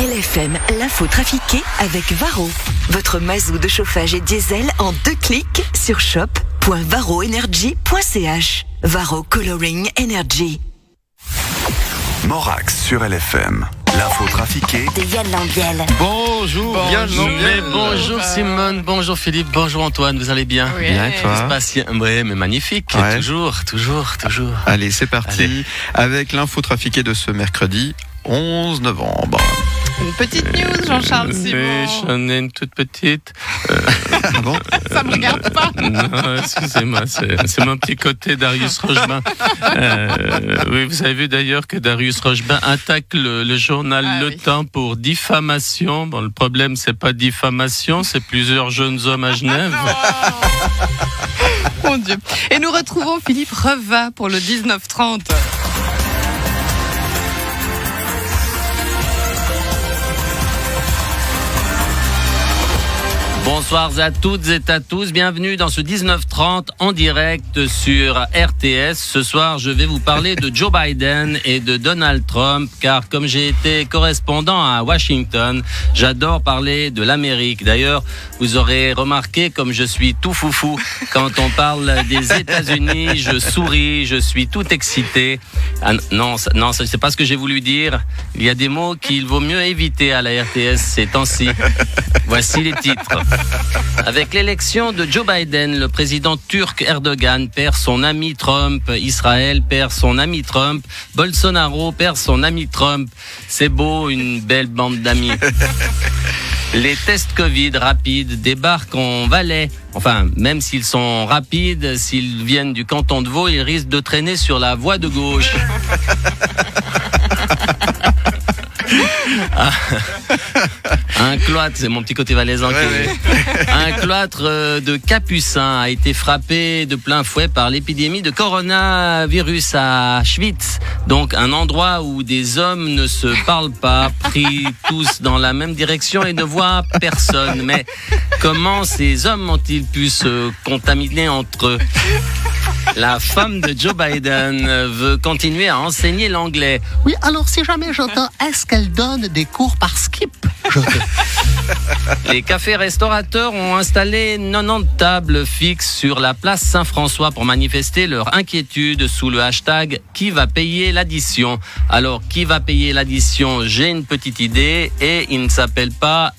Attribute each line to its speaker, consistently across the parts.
Speaker 1: LFM, l'info trafiquée avec Varro. Votre mazou de chauffage et diesel en deux clics sur shop.varroenergy.ch. Varro Coloring Energy.
Speaker 2: Morax sur LFM. L'info trafiquée
Speaker 1: De Yann Lambiel.
Speaker 3: Bonjour,
Speaker 4: Bonjour.
Speaker 3: Bonjour Simone, bonjour Philippe, bonjour Antoine, vous allez bien?
Speaker 4: Oui.
Speaker 3: Bien,
Speaker 4: et
Speaker 3: toi? Ouais, mais magnifique,
Speaker 4: Ouais.
Speaker 3: toujours, toujours, toujours.
Speaker 4: Allez, c'est parti.
Speaker 3: Allez.
Speaker 4: Avec l'info trafiquée de ce mercredi 11 novembre.
Speaker 5: Une petite news, Jean-Charles
Speaker 3: Oui,
Speaker 5: Simon.
Speaker 3: j'en ai une toute petite.
Speaker 4: Ah bon
Speaker 5: Ça me regarde pas.
Speaker 3: Non, excusez-moi, c'est c'est mon petit côté Darius Rochebain. Euh, oui, vous avez vu d'ailleurs que Darius Rochebain attaque le, le journal
Speaker 5: Ah
Speaker 3: Le
Speaker 5: oui.
Speaker 3: Temps pour diffamation. Bon, le problème, c'est pas diffamation, c'est plusieurs jeunes hommes à Genève.
Speaker 5: Mon Dieu. Et nous retrouvons Philippe Reva pour le 19-30.
Speaker 3: Bonsoir à toutes et à tous, bienvenue dans ce 19-30 en direct sur RTS. Ce soir, je vais vous parler de Joe Biden et de Donald Trump, car comme j'ai été correspondant à Washington, j'adore parler de l'Amérique. D'ailleurs, vous aurez remarqué comme je suis tout foufou quand on parle des États-Unis, je souris, je suis tout excité. Ah, non, non, c'est pas ce que j'ai voulu dire. Il y a des mots qu'il vaut mieux éviter à la RTS ces temps-ci. Voici les titres. Avec l'élection de Joe Biden, le président turc Erdogan perd son ami Trump, Israël perd son ami Trump, Bolsonaro perd son ami Trump. C'est beau, une belle bande d'amis. Les tests Covid rapides débarquent en Valais. Enfin, même s'ils sont rapides, s'ils viennent du canton de Vaud, ils risquent de traîner sur la voie de gauche. Ah. Un cloître, c'est mon petit côté valaisan. qui Un cloître euh, de Capucins a été frappé de plein fouet par l'épidémie de coronavirus à Schwitz. Donc un endroit où des hommes ne se parlent pas, pris tous dans la même direction et ne voient personne. Mais comment ces hommes ont-ils pu se contaminer entre eux? La femme de Joe Biden veut continuer à enseigner l'anglais.
Speaker 6: Oui, alors si jamais j'entends, est-ce qu'elle donne des cours par skip? Je-
Speaker 3: Les cafés restaurateurs ont installé 90 tables fixes sur la place Saint-François pour manifester leur inquiétude sous le hashtag Qui va payer l'addition? Alors, qui va payer l'addition? J'ai une petite idée et il ne s'appelle pas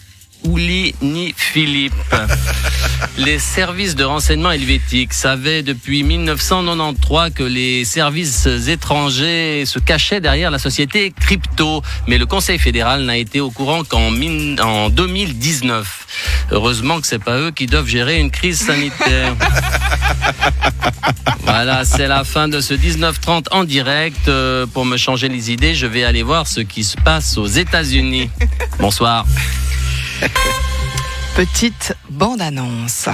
Speaker 3: Ouli ni Philippe. Les services de renseignement helvétiques savaient depuis 1993 que les services étrangers se cachaient derrière la société crypto, mais le Conseil fédéral n'a été au courant qu'en min- en 2019. Heureusement que c'est pas eux qui doivent gérer une crise sanitaire. Voilà, c'est la fin de ce 19-30 en direct. Euh, pour me changer les idées, je vais aller voir ce qui se passe aux États-Unis. Bonsoir.
Speaker 5: Petite bande-annonce.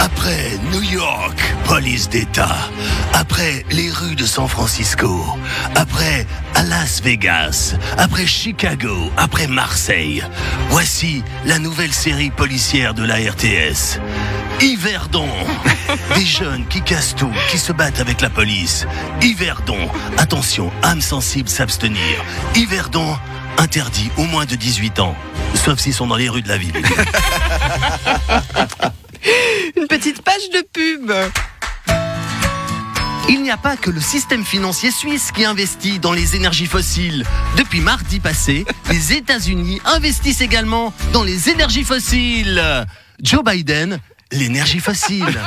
Speaker 7: Après New York, police d'État. Après les rues de San Francisco. Après Las Vegas. Après Chicago. Après Marseille. Voici la nouvelle série policière de la RTS. Yverdon. Des jeunes qui cassent tout, qui se battent avec la police. Yverdon. Attention, âme sensible s'abstenir. Yverdon. Interdit au moins de 18 ans. Sauf s'ils sont dans les rues de la ville.
Speaker 5: Une petite page de pub.
Speaker 7: Il n'y a pas que le système financier suisse qui investit dans les énergies fossiles. Depuis mardi passé, les États-Unis investissent également dans les énergies fossiles. Joe Biden, l'énergie fossile.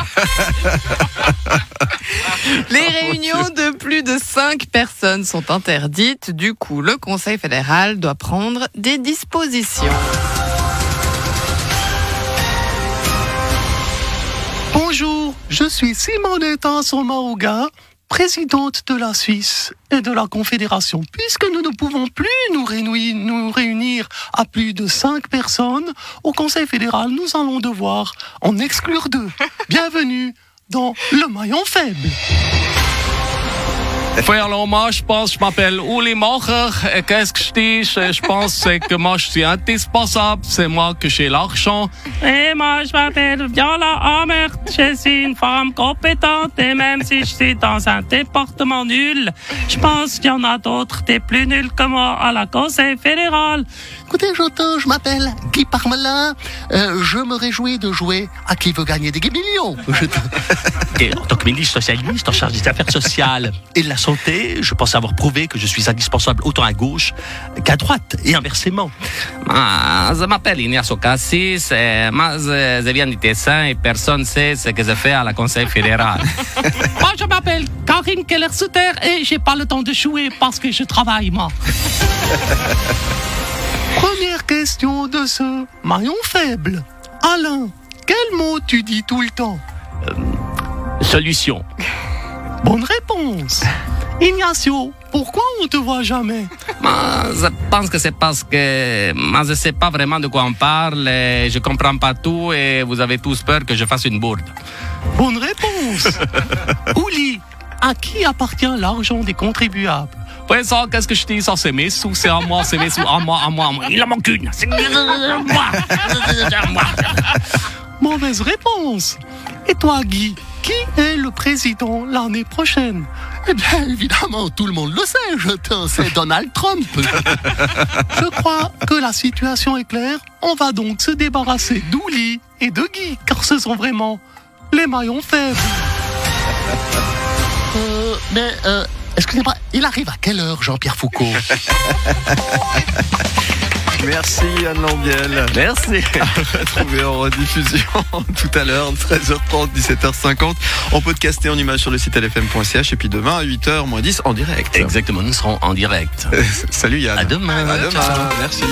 Speaker 5: Les réunions de plus de 5 personnes sont interdites. Du coup, le Conseil fédéral doit prendre des dispositions.
Speaker 6: Bonjour, je suis Simonetta Sommaruga, présidente de la Suisse et de la Confédération. Puisque nous ne pouvons plus nous réunir à plus de cinq personnes, au Conseil fédéral, nous allons devoir en exclure deux. Bienvenue dans le maillon faible.
Speaker 8: Moi, je pense, je m'appelle Uli Mocher. Et qu'est-ce que je dis? Je, pense c'est que moi, je suis indispensable. C'est moi que j'ai l'argent.
Speaker 9: Et moi, je m'appelle Viola Amert. Je suis une femme compétente et même si je suis dans un département nul, je pense qu'il y en a d'autres des plus nuls que moi à la Conseil fédéral.
Speaker 6: Écoutez, j'entends, je m'appelle Guy Parmelin. Euh, je me réjouis de jouer à qui veut gagner des millions. Je te-
Speaker 7: Et en tant que ministre socialiste en charge des affaires sociales et de la santé, je pense avoir prouvé que je suis indispensable autant à gauche qu'à droite et inversement.
Speaker 3: Je m'appelle Ignacio Cassis, moi je, viens du Tessin et personne ne sait ce que je fais à la Conseil fédéral.
Speaker 6: Moi, je m'appelle Karine Keller-Souter et j'ai pas le temps de jouer parce que je travaille, moi. Première question de ce maillon faible. Alain, quel mot tu dis tout le temps?
Speaker 7: Solution.
Speaker 6: Bonne réponse. Ignacio, pourquoi on te voit jamais?
Speaker 3: Moi, je pense que c'est parce que moi je sais pas vraiment de quoi on parle, et je comprends pas tout et vous avez tous peur que je fasse une bourde.
Speaker 6: Bonne réponse. Ouli, à qui appartient l'argent des contribuables?
Speaker 8: Ouais, ça, qu'est-ce que je dis? Ça, c'est mes sous, c'est à moi, c'est mes sous, à moi, à moi, à moi? Il en manque une. C'est moi.
Speaker 6: Mauvaise réponse. Et toi, Guy, qui est le président l'année prochaine?
Speaker 7: Eh bien, évidemment, tout le monde le sait, je c'est Donald Trump.
Speaker 6: Je crois que la situation est claire. On va donc se débarrasser d'Ouli et de Guy, car ce sont vraiment les maillons faibles.
Speaker 7: Euh, mais, euh, excusez-moi, il arrive à quelle heure, Jean-Pierre Foucault?
Speaker 4: Merci Anne Lambiel.
Speaker 3: Merci.
Speaker 4: Retrouvé en rediffusion tout à l'heure, 13h30, 17h50. On peut podcaster en image sur le site lfm.ch et puis demain à 8h moins 10 en direct.
Speaker 3: Exactement, nous serons en direct.
Speaker 4: Salut Yann.
Speaker 3: À demain.
Speaker 4: À demain.
Speaker 3: Ciao.
Speaker 4: Merci.